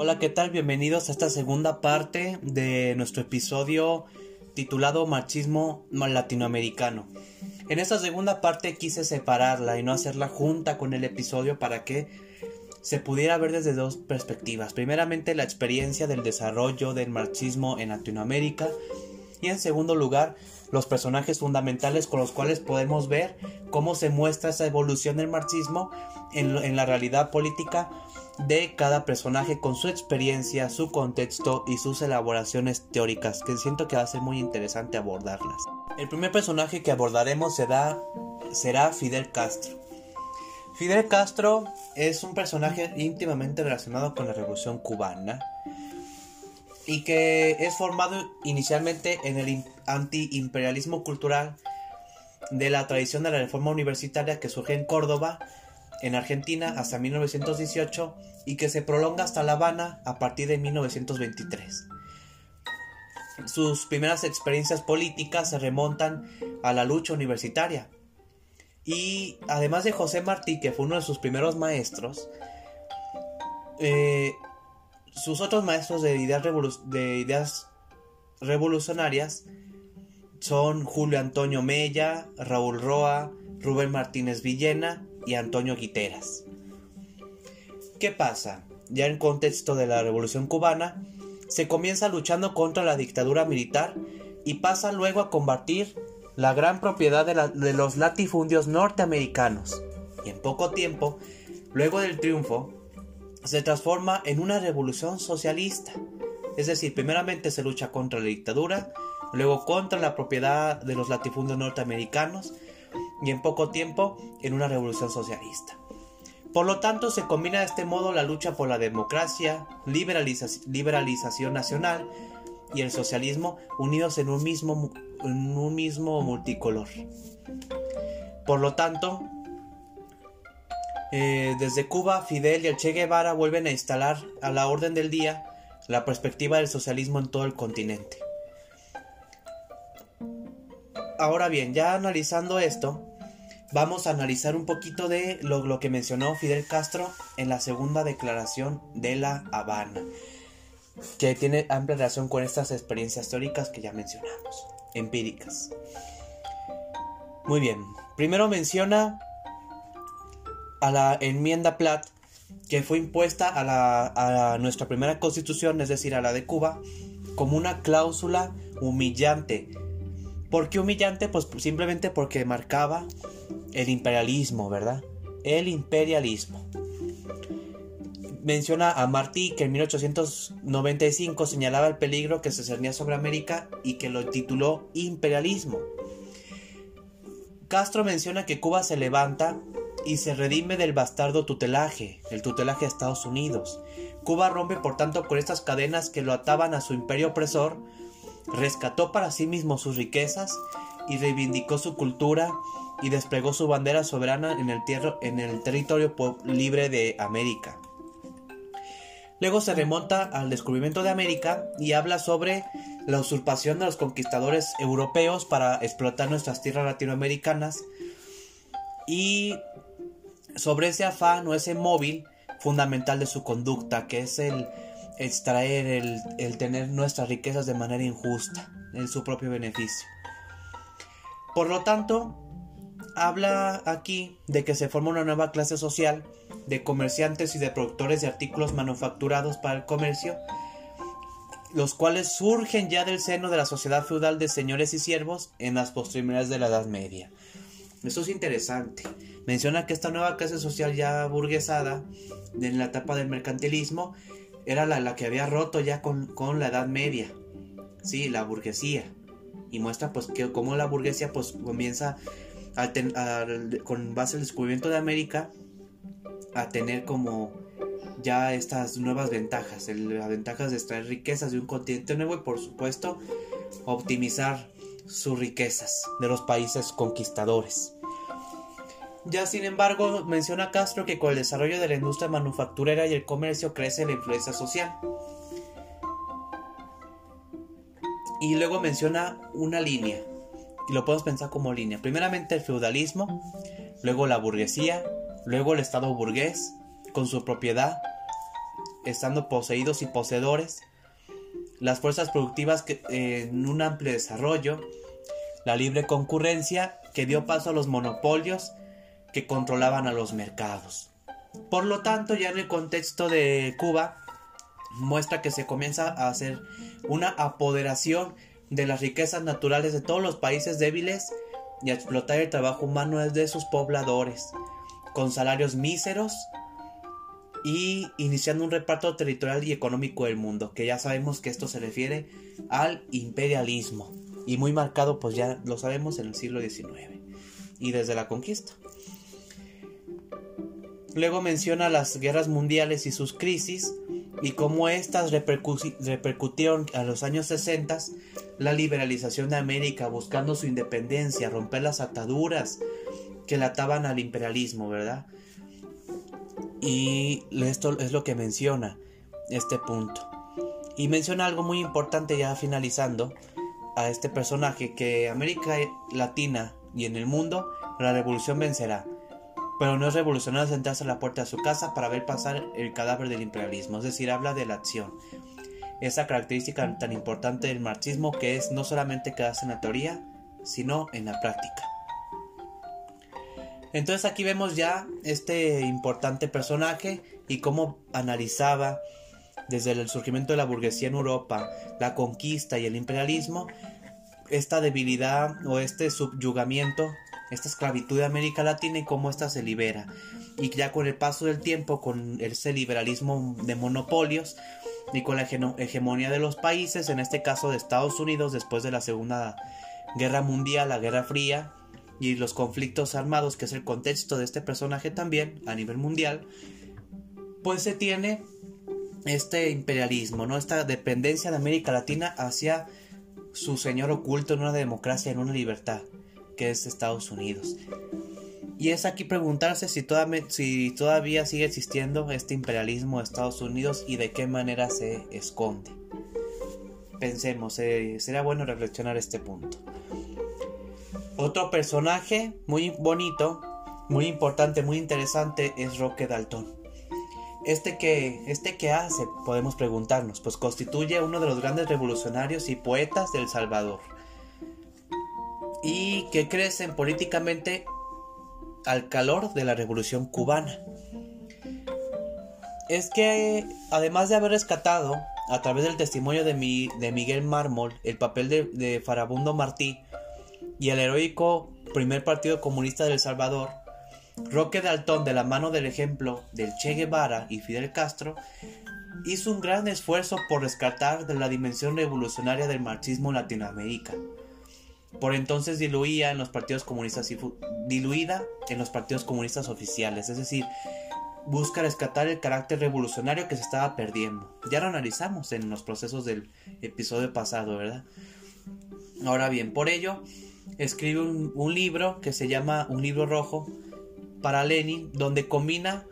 Hola, ¿qué tal? Bienvenidos a esta segunda parte de nuestro episodio titulado Machismo Latinoamericano. En esta segunda parte quise separarla y no hacerla junta con el episodio para que se pudiera ver desde dos perspectivas. Primeramente la experiencia del desarrollo del marxismo en Latinoamérica y en segundo lugar los personajes fundamentales con los cuales podemos ver cómo se muestra esa evolución del marxismo en, la realidad política de cada personaje con su experiencia, su contexto y sus elaboraciones teóricas, que siento que va a ser muy interesante abordarlas. El primer personaje que abordaremos será, Fidel Castro. Fidel Castro es un personaje íntimamente relacionado con la Revolución cubana y que es formado inicialmente en el antiimperialismo cultural de la tradición de la reforma universitaria que surge en Córdoba, en Argentina, hasta 1918 y que se prolonga hasta La Habana a partir de 1923. Sus primeras experiencias políticas se remontan a la lucha universitaria. Y además de José Martí, que fue uno de sus primeros maestros, eh, sus otros maestros de ideas, de ideas revolucionarias son Julio Antonio Mella, Raúl Roa, Rubén Martínez Villena y Antonio Guiteras. ¿Qué pasa? Ya en contexto de la Revolución cubana, se comienza luchando contra la dictadura militar y pasa luego a combatir la gran propiedad de, de los latifundios norteamericanos. Y en poco tiempo, luego del triunfo, se transforma en una revolución socialista. Es decir, primeramente se lucha contra la dictadura, luego contra la propiedad de los latifundios norteamericanos y en poco tiempo en una revolución socialista. Por lo tanto, se combina de este modo la lucha por la democracia, liberalización nacional y el socialismo unidos en un mismo, en un mismo multicolor. Por lo tanto, eh, desde Cuba, Fidel y el Che Guevara vuelven a instalar a la orden del día la perspectiva del socialismo en todo el continente. Ahora bien, ya analizando esto, vamos a analizar un poquito de lo, que mencionó Fidel Castro en la segunda declaración de La Habana, que tiene amplia relación con estas experiencias teóricas que ya mencionamos, empíricas. Muy bien, primero menciona a la enmienda Platt que fue impuesta a, la, a nuestra primera constitución, es decir, a la de Cuba, como una cláusula humillante. ¿Por qué humillante? Pues simplemente porque marcaba el imperialismo, ¿verdad? El imperialismo. Menciona a Martí que en 1895 señalaba el peligro que se cernía sobre América y que lo tituló imperialismo. Castro menciona que Cuba se levanta y se redime del bastardo tutelaje, el tutelaje de Estados Unidos. Cuba rompe por tanto con estas cadenas que lo ataban a su imperio opresor, rescató para sí mismo sus riquezas y reivindicó su cultura y desplegó su bandera soberana en el, en el territorio libre de América. Luego se remonta al descubrimiento de América y habla sobre la usurpación de los conquistadores europeos para explotar nuestras tierras latinoamericanas y sobre ese afán o ese móvil fundamental de su conducta, que es el extraer, el, tener nuestras riquezas de manera injusta, en su propio beneficio. Por lo tanto, habla aquí de que se forma una nueva clase social de comerciantes y de productores de artículos manufacturados para el comercio, los cuales surgen ya del seno de la sociedad feudal de señores y siervos en las postrimerías de la Edad Media. Eso es interesante. Menciona que esta nueva clase social ya burguesada, en la etapa del mercantilismo, era la, que había roto ya con, la Edad Media. Sí, la burguesía. Y muestra pues que como la burguesía pues comienza con base al descubrimiento de América a tener como ya estas nuevas ventajas, las ventajas de extraer riquezas de un continente nuevo y por supuesto optimizar sus riquezas de los países conquistadores. Ya sin embargo, menciona Castro que con el desarrollo de la industria manufacturera y el comercio crece la influencia social. Y luego menciona una línea, y lo podemos pensar como línea. Primeramente el feudalismo, luego la burguesía, luego el Estado burgués, con su propiedad, estando poseídos y poseedores, las fuerzas productivas en un amplio desarrollo, la libre concurrencia que dio paso a los monopolios que controlaban a los mercados. Por lo tanto, ya en el contexto de Cuba, muestra que se comienza a hacer una apoderación de las riquezas naturales de todos los países débiles y a explotar el trabajo humano de sus pobladores, con salarios míseros y iniciando un reparto territorial y económico del mundo, que ya sabemos que esto se refiere al imperialismo y muy marcado pues ya lo sabemos en el siglo XIX y desde la conquista. Luego menciona las guerras mundiales y sus crisis y cómo éstas repercutieron a los años 60 la liberalización de América buscando su independencia, romper las ataduras que le ataban al imperialismo, ¿verdad? Y esto es lo que menciona este punto. Y menciona algo muy importante ya finalizando a este personaje que América Latina y en el mundo la revolución vencerá. Pero no es revolucionario sentarse a la puerta de su casa para ver pasar el cadáver del imperialismo, es decir, habla de la acción. Esa característica tan importante del marxismo que es no solamente quedarse en la teoría, sino en la práctica. Entonces aquí vemos ya este importante personaje y cómo analizaba desde el surgimiento de la burguesía en Europa, la conquista y el imperialismo, esta debilidad o este subyugamiento, esta esclavitud de América Latina y cómo ésta se libera. Y ya con el paso del tiempo, con ese liberalismo de monopolios y con la hegemonía de los países, en este caso de Estados Unidos después de la Segunda Guerra Mundial, la Guerra Fría, y los conflictos armados, que es el contexto de este personaje también a nivel mundial, pues se tiene este imperialismo, ¿no? Esta dependencia de América Latina hacia su señor oculto en una democracia, en una libertad, que es Estados Unidos. Y es aquí preguntarse si, si todavía sigue existiendo este imperialismo de Estados Unidos y de qué manera se esconde. Pensemos, eh, sería bueno reflexionar este punto. Otro personaje muy bonito, muy importante, muy interesante es Roque Dalton. Este que, este que hace, podemos preguntarnos, pues constituye uno de los grandes revolucionarios y poetas del Salvador. Y que crecen políticamente al calor de la revolución cubana. Es que, además de haber rescatado, a través del testimonio de, de Miguel Mármol, el papel de, Farabundo Martí, y el heroico primer partido comunista de El Salvador, Roque Dalton, de la mano del ejemplo del Che Guevara y Fidel Castro, hizo un gran esfuerzo por rescatar de la dimensión revolucionaria del marxismo en Latinoamérica. Por entonces diluía en los partidos comunistas y diluida en los partidos comunistas oficiales, es decir, busca rescatar el carácter revolucionario que se estaba perdiendo. Ya lo analizamos en los procesos del episodio pasado, ¿verdad? Ahora bien, por ello, escribe un, libro que se llama Un libro rojo para Lenin, donde combina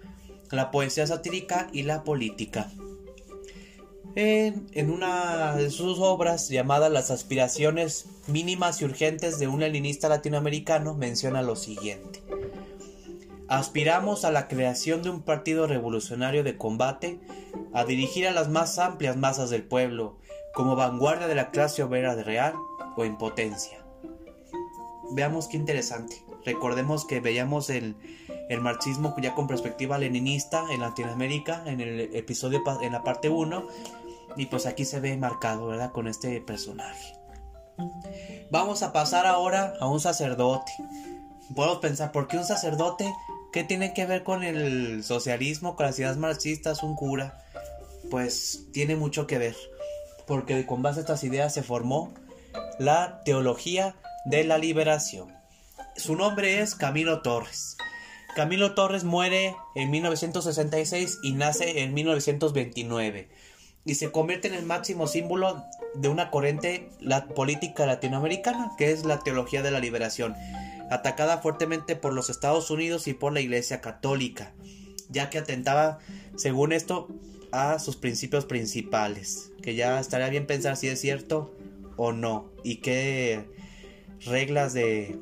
la poesía satírica y la política. En, una de sus obras llamada Las aspiraciones mínimas y urgentes de un leninista latinoamericano menciona lo siguiente. Aspiramos a la creación de un partido revolucionario de combate, a dirigir a las más amplias masas del pueblo, como vanguardia de la clase obrera de real o en potencia veamos qué interesante. Recordemos que veíamos el, marxismo ya con perspectiva leninista en Latinoamérica en el episodio en la parte 1 y pues aquí se ve marcado, ¿verdad? Con este personaje. Vamos a pasar ahora a un sacerdote. Podemos pensar, ¿por qué un sacerdote? ¿Qué tiene que ver con el socialismo, con las ideas marxistas, un cura? Pues tiene mucho que ver, porque con base a estas ideas se formó la teología de la liberación. Su nombre es Camilo Torres. Camilo Torres muere en 1966 y nace en 1929 y se convierte en el máximo símbolo de una corriente la política latinoamericana que es la teología de la liberación, atacada fuertemente por los Estados Unidos y por la Iglesia Católica, ya que atentaba, según esto, a sus principios principales, que ya estaría bien pensar si es cierto o no, y que reglas de,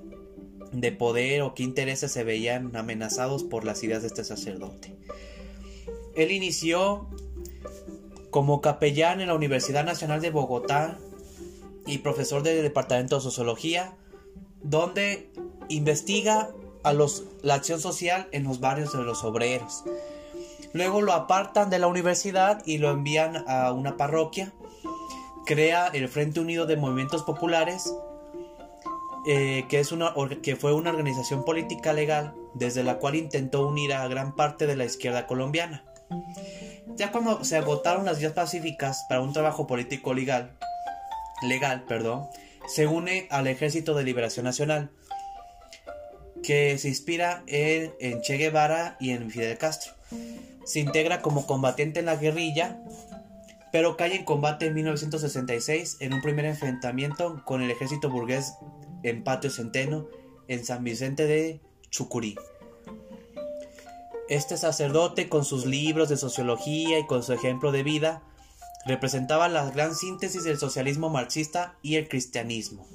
de poder o qué intereses se veían amenazados por las ideas de este sacerdote. Él inició como capellán en la Universidad Nacional de Bogotá y profesor del Departamento de Sociología, donde investiga a los, la acción social en los barrios de los obreros. Luego lo apartan de la universidad y lo envían a una parroquia. Crea el Frente Unido de Movimientos Populares, eh, que, es una, que fue una organización política legal desde la cual intentó unir a gran parte de la izquierda colombiana. Ya cuando se agotaron las vías pacíficas para un trabajo político legal, legal, perdón, se une al Ejército de Liberación Nacional, que se inspira en, en Che Guevara y en Fidel Castro se integra como combatiente en la guerrilla, pero cae en combate en 1966 en un primer enfrentamiento con el ejército burgués en Patio Centeno en San Vicente de Chucurí. Este sacerdote, con sus libros de sociología y con su ejemplo de vida, representaba la gran síntesis del socialismo marxista y el cristianismo,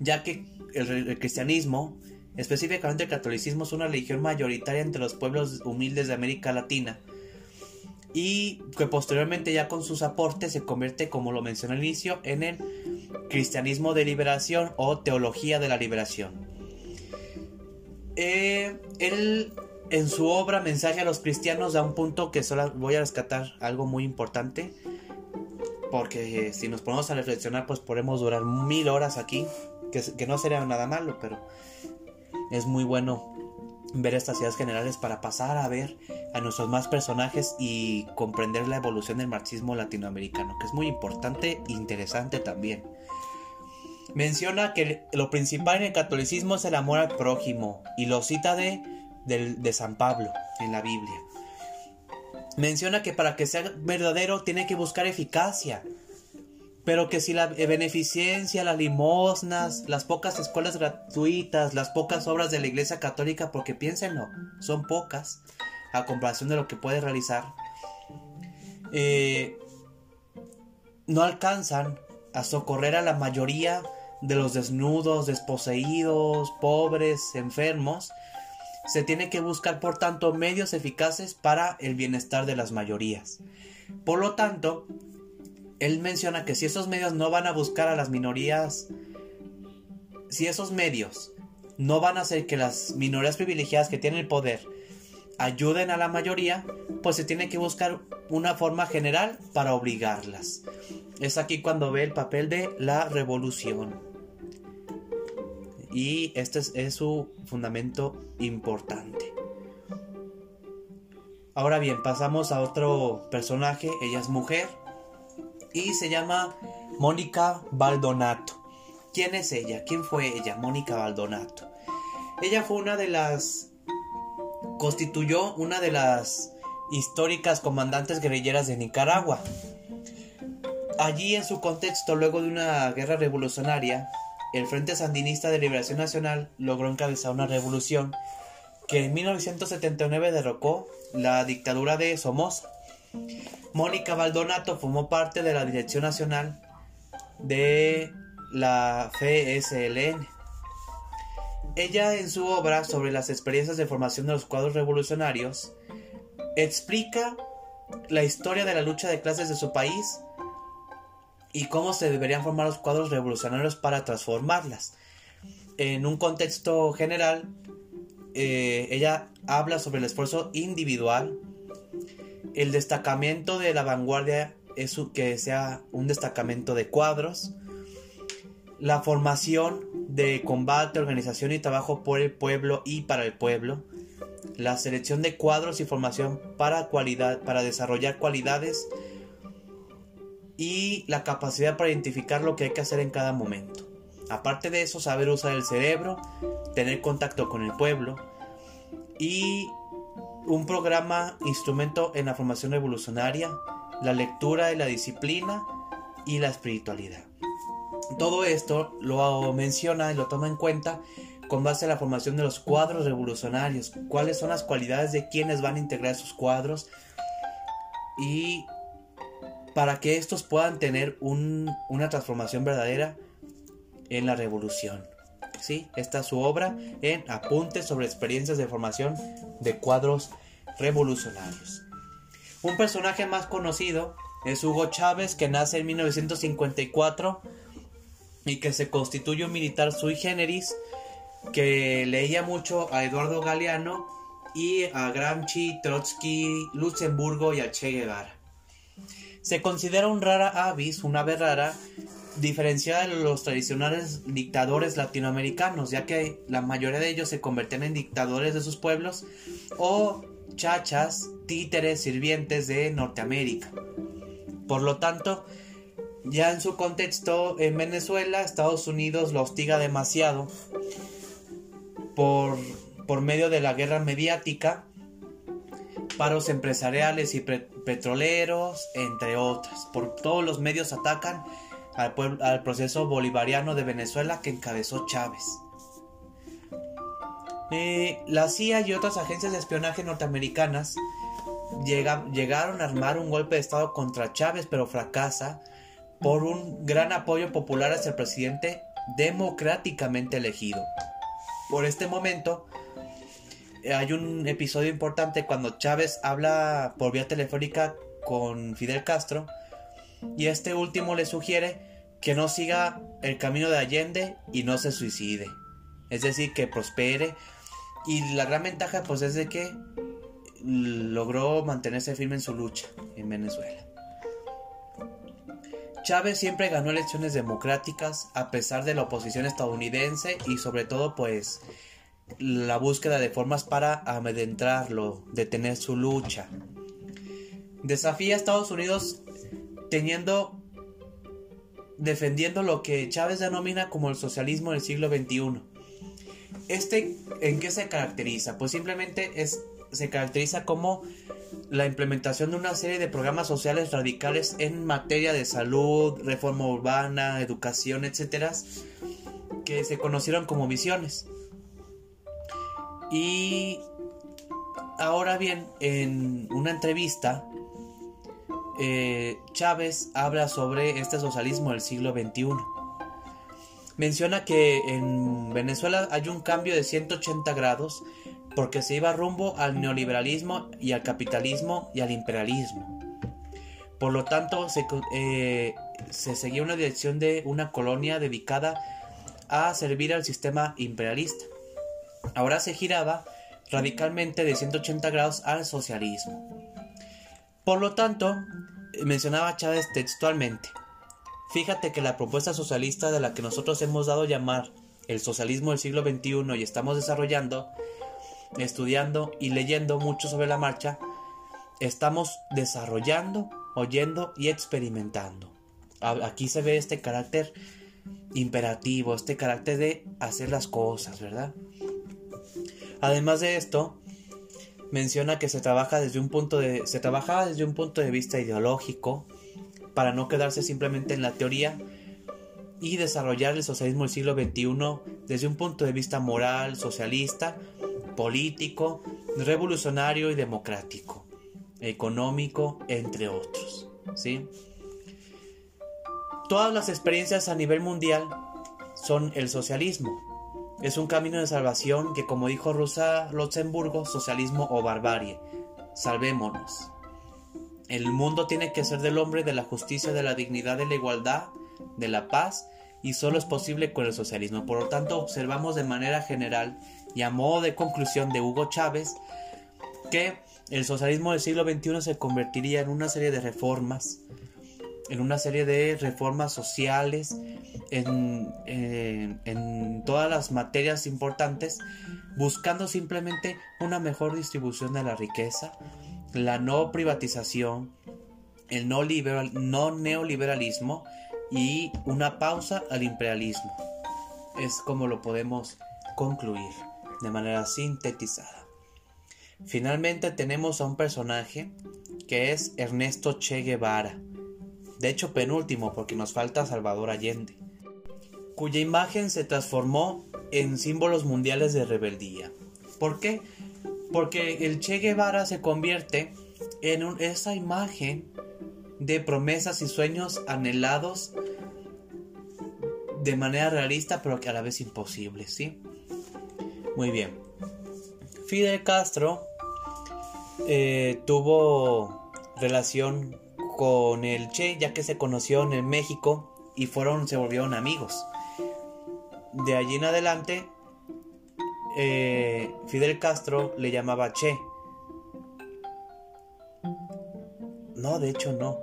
ya que el, cristianismo Específicamente el catolicismo es una religión mayoritaria entre los pueblos humildes de América Latina y que posteriormente ya con sus aportes se convierte, como lo mencioné al inicio, en el cristianismo de liberación o teología de la liberación. Eh, en su obra Mensaje a los cristianos da un punto que solo voy a rescatar algo muy importante porque si nos ponemos a reflexionar pues podemos durar mil horas aquí que, que no sería nada malo pero es muy bueno ver estas ideas generales para pasar a ver a nuestros más personajes y comprender la evolución del marxismo latinoamericano, que es muy importante e interesante también. Menciona que lo principal en el catolicismo es el amor al prójimo y lo cita de, de San Pablo en la Biblia. Menciona que para que sea verdadero tiene que buscar eficacia, pero que si la beneficencia, las limosnas, las pocas escuelas gratuitas, las pocas obras de la Iglesia Católica, porque piénsenlo, son pocas a comparación de lo que puede realizar, eh, no alcanzan a socorrer a la mayoría de los desnudos, desposeídos, pobres, enfermos, se tiene que buscar por tanto medios eficaces para el bienestar de las mayorías. Por lo tanto, él menciona que si esos medios no van a buscar a las minorías, si esos medios no van a hacer que las minorías privilegiadas que tienen el poder ayuden a la mayoría, pues se tiene que buscar una forma general para obligarlas. Es aquí cuando ve el papel de la revolución. Y este es, su fundamento importante. Ahora bien, pasamos a otro personaje, ella es mujer, y se llama Mónica Baldonato. ¿Quién es ella? ¿Quién fue ella? Mónica Baldonato. Ella fue una de las... constituyó una de las históricas comandantes guerrilleras de Nicaragua. Allí en su contexto, luego de una guerra revolucionaria, el Frente Sandinista de Liberación Nacional logró encabezar una revolución que en 1979 derrocó la dictadura de Somoza Mónica Baldonato formó parte de la Dirección Nacional de la FSLN. Ella en su obra sobre las experiencias de formación de los cuadros revolucionarios explica la historia de la lucha de clases de su país y cómo se deberían formar los cuadros revolucionarios para transformarlas. En un contexto general, eh, ella habla sobre el esfuerzo individual, el destacamento de la vanguardia es que sea un destacamento de cuadros. La formación de combate, organización y trabajo por el pueblo y para el pueblo. La selección de cuadros y formación para, cualidad, para desarrollar cualidades. Y la capacidad para identificar lo que hay que hacer en cada momento. Aparte de eso, saber usar el cerebro, tener contacto con el pueblo y un programa instrumento en la formación revolucionaria, la lectura y la disciplina y la espiritualidad. Todo esto lo menciona y lo toma en cuenta con base a la formación de los cuadros revolucionarios, cuáles son las cualidades de quienes van a integrar esos cuadros y para que estos puedan tener una transformación verdadera en la revolución. ¿sí? Esta es su obra en Apuntes sobre experiencias de formación de cuadros revolucionarios. Un personaje más conocido es Hugo Chávez, que nace en 1954 y que se constituye un militar sui generis, que leía mucho a Eduardo Galeano y a Gramsci, Trotsky, Luxemburgo y a Che Guevara. Se considera un rara avis, una ave rara, diferenciada de los tradicionales dictadores latinoamericanos, ya que la mayoría de ellos se convertían en dictadores de sus pueblos o chachas, títeres, sirvientes de Norteamérica. Por lo tanto, ya en su contexto en Venezuela, Estados Unidos lo hostiga demasiado por, por medio de la guerra mediática, paros empresariales y petroleros, entre otras. Por todos los medios atacan al, proceso bolivariano de Venezuela que encabezó Chávez. Eh, la CIA y otras agencias de espionaje norteamericanas llegaron a armar un golpe de Estado contra Chávez, pero fracasa por un gran apoyo popular hacia el presidente democráticamente elegido. Por este momento, hay un episodio importante cuando Chávez habla por vía telefónica con Fidel Castro y este último le sugiere que no siga el camino de Allende y no se suicide. Es decir, que prospere. Y la gran ventaja pues es de que logró mantenerse firme en su lucha en Venezuela. Chávez siempre ganó elecciones democráticas a pesar de la oposición estadounidense y sobre todo pues la búsqueda de formas para amedrentarlo, detener su lucha. Desafía a Estados Unidos teniendo defendiendo lo que Chávez denomina como el socialismo del siglo XXI. Este, ¿en qué se caracteriza? Pues simplemente es, se caracteriza como la implementación de una serie de programas sociales radicales en materia de salud, reforma urbana, educación, etcétera, que se conocieron como misiones. Y ahora bien, en una entrevista eh, Chávez habla sobre este socialismo del siglo XXI. Menciona que en Venezuela hay un cambio de 180 grados porque se iba rumbo al neoliberalismo y al capitalismo y al imperialismo. Por lo tanto, se, eh, se seguía una dirección de una colonia dedicada a servir al sistema imperialista. Ahora se giraba radicalmente de 180 grados al socialismo. Por lo tanto, mencionaba Chávez textualmente, fíjate que la propuesta socialista de la que nosotros hemos dado llamar el socialismo del siglo XXI y estamos desarrollando, estudiando y leyendo mucho sobre la marcha, estamos desarrollando, oyendo y experimentando. Aquí se ve este carácter imperativo, este carácter de hacer las cosas, ¿verdad? Además de esto, menciona que se trabaja desde un punto de se trabajaba desde un punto de vista ideológico para no quedarse simplemente en la teoría y desarrollar el socialismo del siglo XXI desde un punto de vista moral, socialista, político, revolucionario y democrático, económico, entre otros. ¿sí? Todas las experiencias a nivel mundial son el socialismo, es un camino de salvación que, como dijo Rosa Luxemburgo, socialismo o barbarie. Salvémonos. El mundo tiene que ser del hombre, de la justicia, de la dignidad, de la igualdad, de la paz, y solo es posible con el socialismo. Por lo tanto, observamos de manera general y a modo de conclusión de Hugo Chávez que el socialismo del siglo XXI se convertiría en una serie de reformas en una serie de reformas sociales, en, en, todas las materias importantes, buscando simplemente una mejor distribución de la riqueza, la no privatización, el no, liberal, no neoliberalismo y una pausa al imperialismo. Es como lo podemos concluir de manera sintetizada. Finalmente tenemos a un personaje que es Ernesto Che Guevara de hecho penúltimo porque nos falta Salvador Allende, cuya imagen se transformó en símbolos mundiales de rebeldía. ¿Por qué? Porque el Che Guevara se convierte en esa imagen de promesas y sueños anhelados de manera realista pero que a la vez imposible, ¿sí? Muy bien. Fidel Castro eh, tuvo relación con el Che, ya que se conocieron en México y fueron, se volvieron amigos. De allí en adelante, eh, Fidel Castro le llamaba Che. No, de hecho no.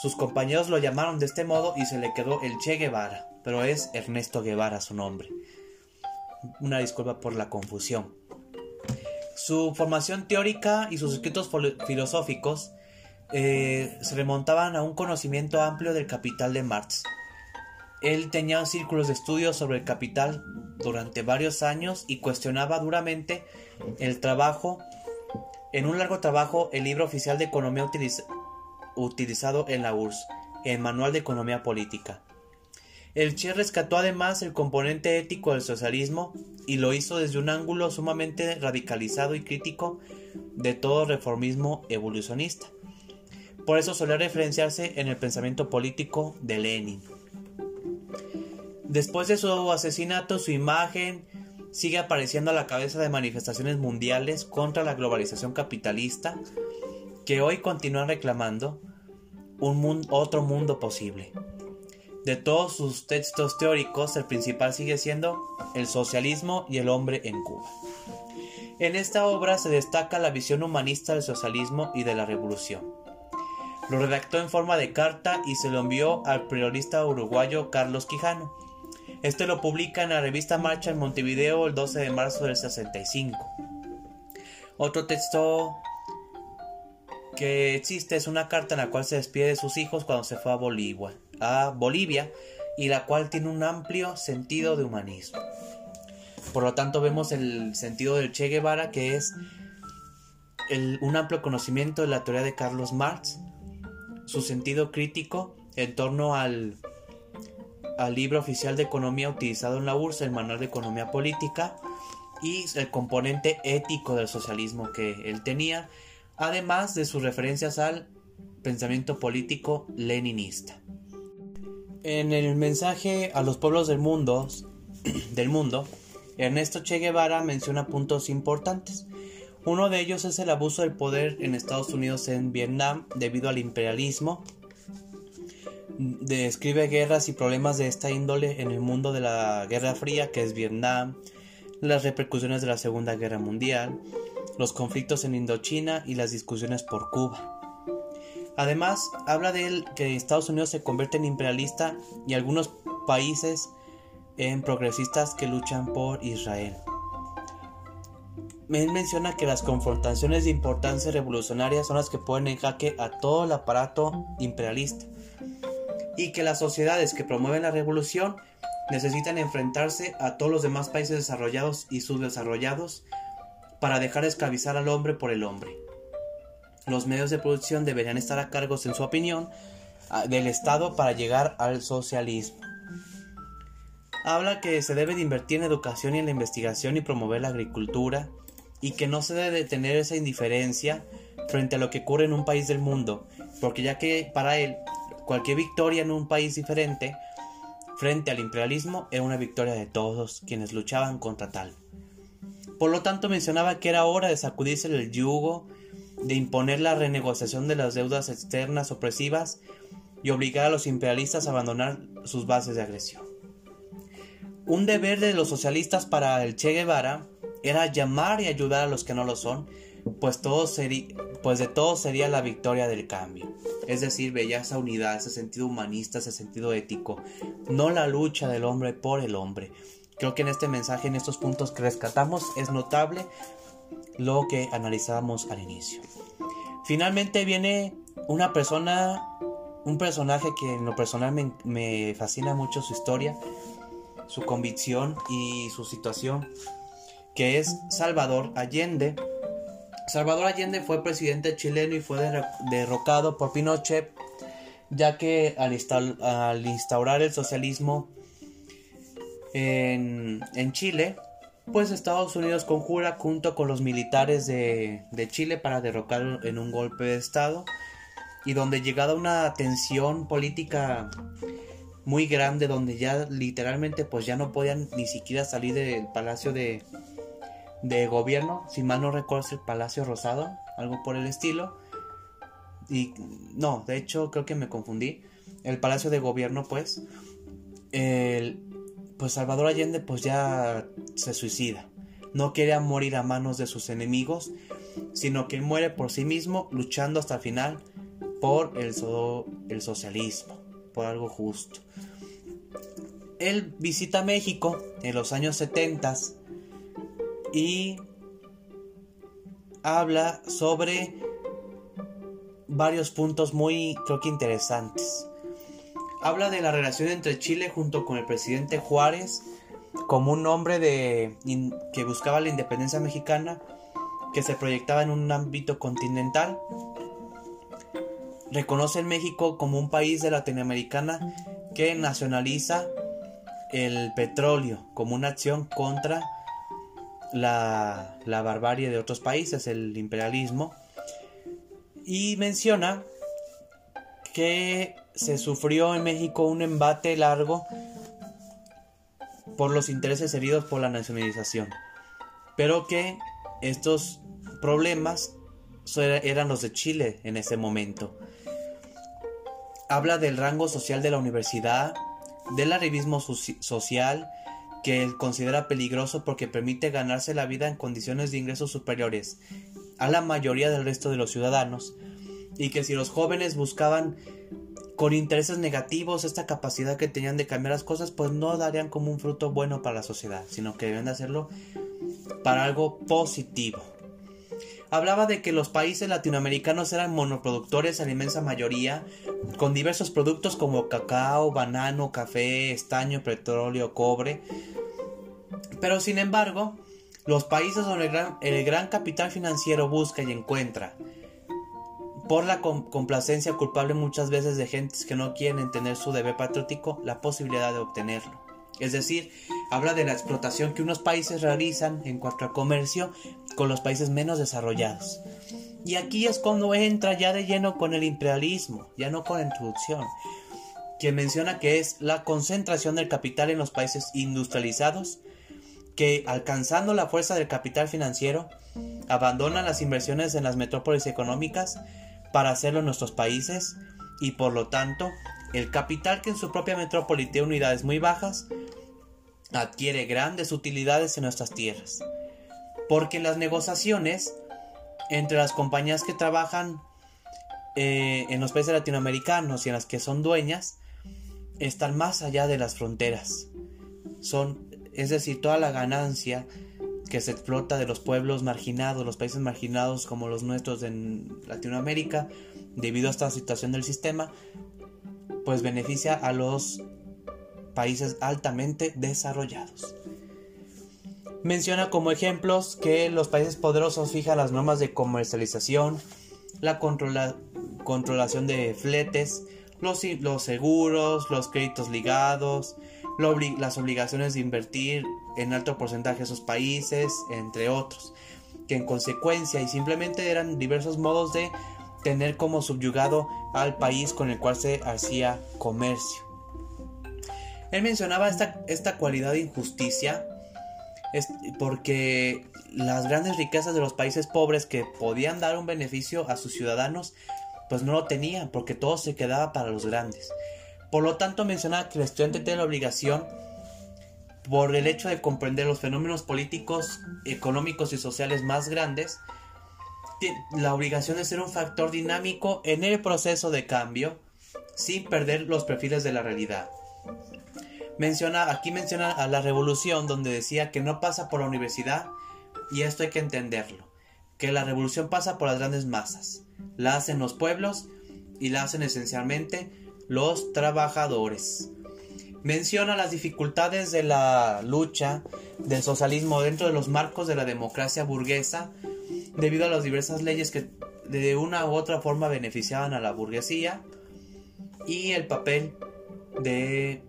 Sus compañeros lo llamaron de este modo y se le quedó el Che Guevara, pero es Ernesto Guevara su nombre. Una disculpa por la confusión. Su formación teórica y sus escritos filosóficos eh, se remontaban a un conocimiento amplio del capital de Marx. Él tenía círculos de estudio sobre el capital durante varios años y cuestionaba duramente el trabajo. En un largo trabajo, el libro oficial de economía utilizado en la URSS, el Manual de Economía Política. El Che rescató además el componente ético del socialismo y lo hizo desde un ángulo sumamente radicalizado y crítico de todo reformismo evolucionista. Por eso solía referenciarse en el pensamiento político de Lenin. Después de su asesinato, su imagen sigue apareciendo a la cabeza de manifestaciones mundiales contra la globalización capitalista que hoy continúan reclamando un otro mundo posible. De todos sus textos teóricos, el principal sigue siendo el socialismo y el hombre en Cuba. En esta obra se destaca la visión humanista del socialismo y de la revolución. Lo redactó en forma de carta y se lo envió al periodista uruguayo Carlos Quijano. Este lo publica en la revista Marcha en Montevideo el 12 de marzo del 65. Otro texto que existe es una carta en la cual se despide de sus hijos cuando se fue a Bolivia, y la cual tiene un amplio sentido de humanismo. Por lo tanto vemos el sentido del Che Guevara que es un amplio conocimiento de la teoría de Carlos Marx su sentido crítico en torno al, libro oficial de economía utilizado en la URSS, el Manual de Economía Política, y el componente ético del socialismo que él tenía, además de sus referencias al pensamiento político leninista. En el mensaje a los pueblos del mundo, del mundo, Ernesto Che Guevara menciona puntos importantes. Uno de ellos es el abuso del poder en Estados Unidos en Vietnam debido al imperialismo. Describe guerras y problemas de esta índole en el mundo de la Guerra Fría, que es Vietnam, las repercusiones de la Segunda Guerra Mundial, los conflictos en Indochina y las discusiones por Cuba. Además, habla de que Estados Unidos se convierte en imperialista y algunos países en progresistas que luchan por Israel. Él menciona que las confrontaciones de importancia revolucionaria son las que ponen en jaque a todo el aparato imperialista y que las sociedades que promueven la revolución necesitan enfrentarse a todos los demás países desarrollados y subdesarrollados para dejar de esclavizar al hombre por el hombre. Los medios de producción deberían estar a cargo, en su opinión, del Estado para llegar al socialismo. Habla que se debe de invertir en educación y en la investigación y promover la agricultura, y que no se debe tener esa indiferencia frente a lo que ocurre en un país del mundo, porque ya que para él cualquier victoria en un país diferente frente al imperialismo era una victoria de todos quienes luchaban contra tal. Por lo tanto mencionaba que era hora de sacudirse el yugo, de imponer la renegociación de las deudas externas opresivas y obligar a los imperialistas a abandonar sus bases de agresión. Un deber de los socialistas para el Che Guevara era llamar y ayudar a los que no lo son, pues, pues de todo sería la victoria del cambio. Es decir, veía esa unidad, ese sentido humanista, ese sentido ético, no la lucha del hombre por el hombre. Creo que en este mensaje, en estos puntos que rescatamos, es notable lo que analizábamos al inicio. Finalmente viene una persona, un personaje que en lo personal me fascina mucho su historia, su convicción y su situación que es Salvador Allende. Salvador Allende fue presidente chileno y fue derrocado por Pinochet, ya que al, instaurar el socialismo en, Chile, pues Estados Unidos conjura junto con los militares de, Chile para derrocarlo en un golpe de Estado y donde llegada una tensión política muy grande donde ya literalmente pues ya no podían ni siquiera salir del palacio de, de gobierno, si mal no recuerdo es el Palacio Rosado, algo por el estilo. y no, de hecho creo que me confundí, el Palacio de Gobierno pues, el, pues Salvador Allende pues ya se suicida. No quiere morir a manos de sus enemigos, sino que muere por sí mismo luchando hasta el final por el, el socialismo, por algo justo. Él visita México en los años 70 y habla sobre varios puntos muy, creo que interesantes. Habla de la relación entre Chile junto con el presidente Juárez como un hombre de, que buscaba la independencia mexicana que se proyectaba en un ámbito continental. Reconoce México como un país de Latinoamericana que nacionaliza el petróleo como una acción contra la, la barbarie de otros países, el imperialismo. Y menciona que se sufrió en México un embate largo por los intereses heridos por la nacionalización, pero que estos problemas eran los de Chile en ese momento. Habla del rango social de la universidad, del arribismo social, que él considera peligroso porque permite ganarse la vida en condiciones de ingresos superiores a la mayoría del resto de los ciudadanos, y que si los jóvenes buscaban con intereses negativos esta capacidad que tenían de cambiar las cosas, pues no darían como un fruto bueno para la sociedad, sino que deben de hacerlo para algo positivo. Hablaba de que los países latinoamericanos eran monoproductores en la inmensa mayoría, con diversos productos como cacao, banano, café, estaño, petróleo, cobre. Pero sin embargo, los países donde el gran, capital financiero busca y encuentra por la complacencia culpable muchas veces de gentes que no quieren entender su deber patriótico, la posibilidad de obtenerlo. Es decir, habla de la explotación que unos países realizan en cuanto a comercio con los países menos desarrollados. Y aquí es cuando entra ya de lleno con el imperialismo, ya no con la introducción, que menciona que es la concentración del capital en los países industrializados, que alcanzando la fuerza del capital financiero, abandonan las inversiones en las metrópolis económicas para hacerlo en nuestros países y por lo tanto el capital que en su propia metrópoli tiene unidades muy bajas adquiere grandes utilidades en nuestras tierras. Porque las negociaciones entre las compañías que trabajan eh, en los países latinoamericanos y en las que son dueñas están más allá de las fronteras. Son, es decir, toda la ganancia que se explota de los pueblos marginados, los países marginados como los nuestros en Latinoamérica, debido a esta situación del sistema, pues beneficia a los países altamente desarrollados. Menciona como ejemplos que los países poderosos fijan las normas de comercialización, la controlación de fletes, los, los, seguros, los créditos ligados, las obligaciones de invertir en alto porcentaje a esos países, entre otros, que en consecuencia y simplemente eran diversos modos de tener como subyugado al país con el cual se hacía comercio. Él mencionaba esta, esta cualidad de injusticia porque las grandes riquezas de los países pobres que podían dar un beneficio a sus ciudadanos, pues no lo tenían, porque todo se quedaba para los grandes. Por lo tanto, mencionaba que el estudiante tiene la obligación, por el hecho de comprender los fenómenos políticos, económicos y sociales más grandes, la obligación de ser un factor dinámico en el proceso de cambio, sin perder los perfiles de la realidad. Menciona, aquí menciona a la revolución donde decía que no pasa por la universidad y esto hay que entenderlo, que la revolución pasa por las grandes masas, la hacen los pueblos y la hacen esencialmente los trabajadores. Menciona las dificultades de la lucha del socialismo dentro de los marcos de la democracia burguesa debido a las diversas leyes que de una u otra forma beneficiaban a la burguesía y el papel de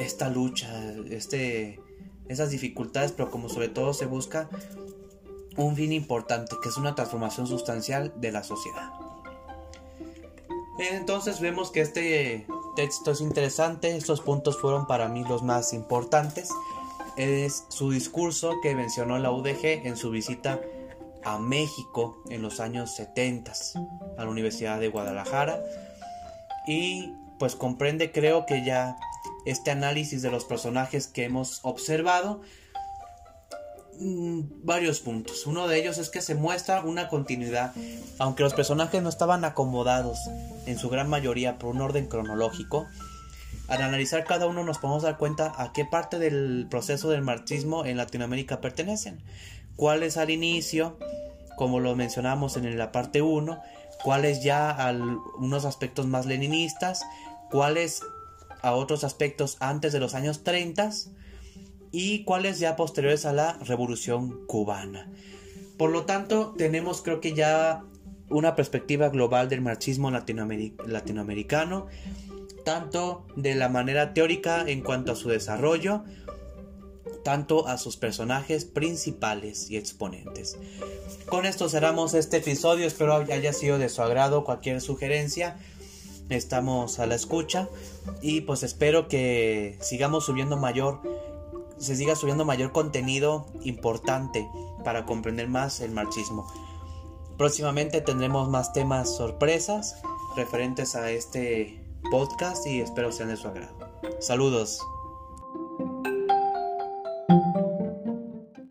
esta lucha, este, esas dificultades, pero como sobre todo se busca un fin importante, que es una transformación sustancial de la sociedad. Entonces vemos que este texto es interesante, estos puntos fueron para mí los más importantes. Es su discurso que mencionó la UDG en su visita a México en los años 70 a la Universidad de Guadalajara y pues comprende creo que ya este análisis de los personajes que hemos observado mm, varios puntos. Uno de ellos es que se muestra una continuidad, aunque los personajes no estaban acomodados en su gran mayoría por un orden cronológico. Al analizar cada uno nos podemos dar cuenta a qué parte del proceso del marxismo en Latinoamérica pertenecen. Cuáles al inicio, como lo mencionamos en la parte 1, cuáles ya a unos aspectos más leninistas, cuáles a otros aspectos antes de los años 30 y cuáles ya posteriores a la revolución cubana. Por lo tanto, tenemos creo que ya una perspectiva global del marxismo latinoamericano, tanto de la manera teórica en cuanto a su desarrollo, tanto a sus personajes principales y exponentes. Con esto cerramos este episodio, espero haya sido de su agrado cualquier sugerencia. Estamos a la escucha y pues espero que sigamos subiendo mayor se siga subiendo mayor contenido importante para comprender más el marxismo. Próximamente tendremos más temas sorpresas referentes a este podcast y espero sean de su agrado. Saludos.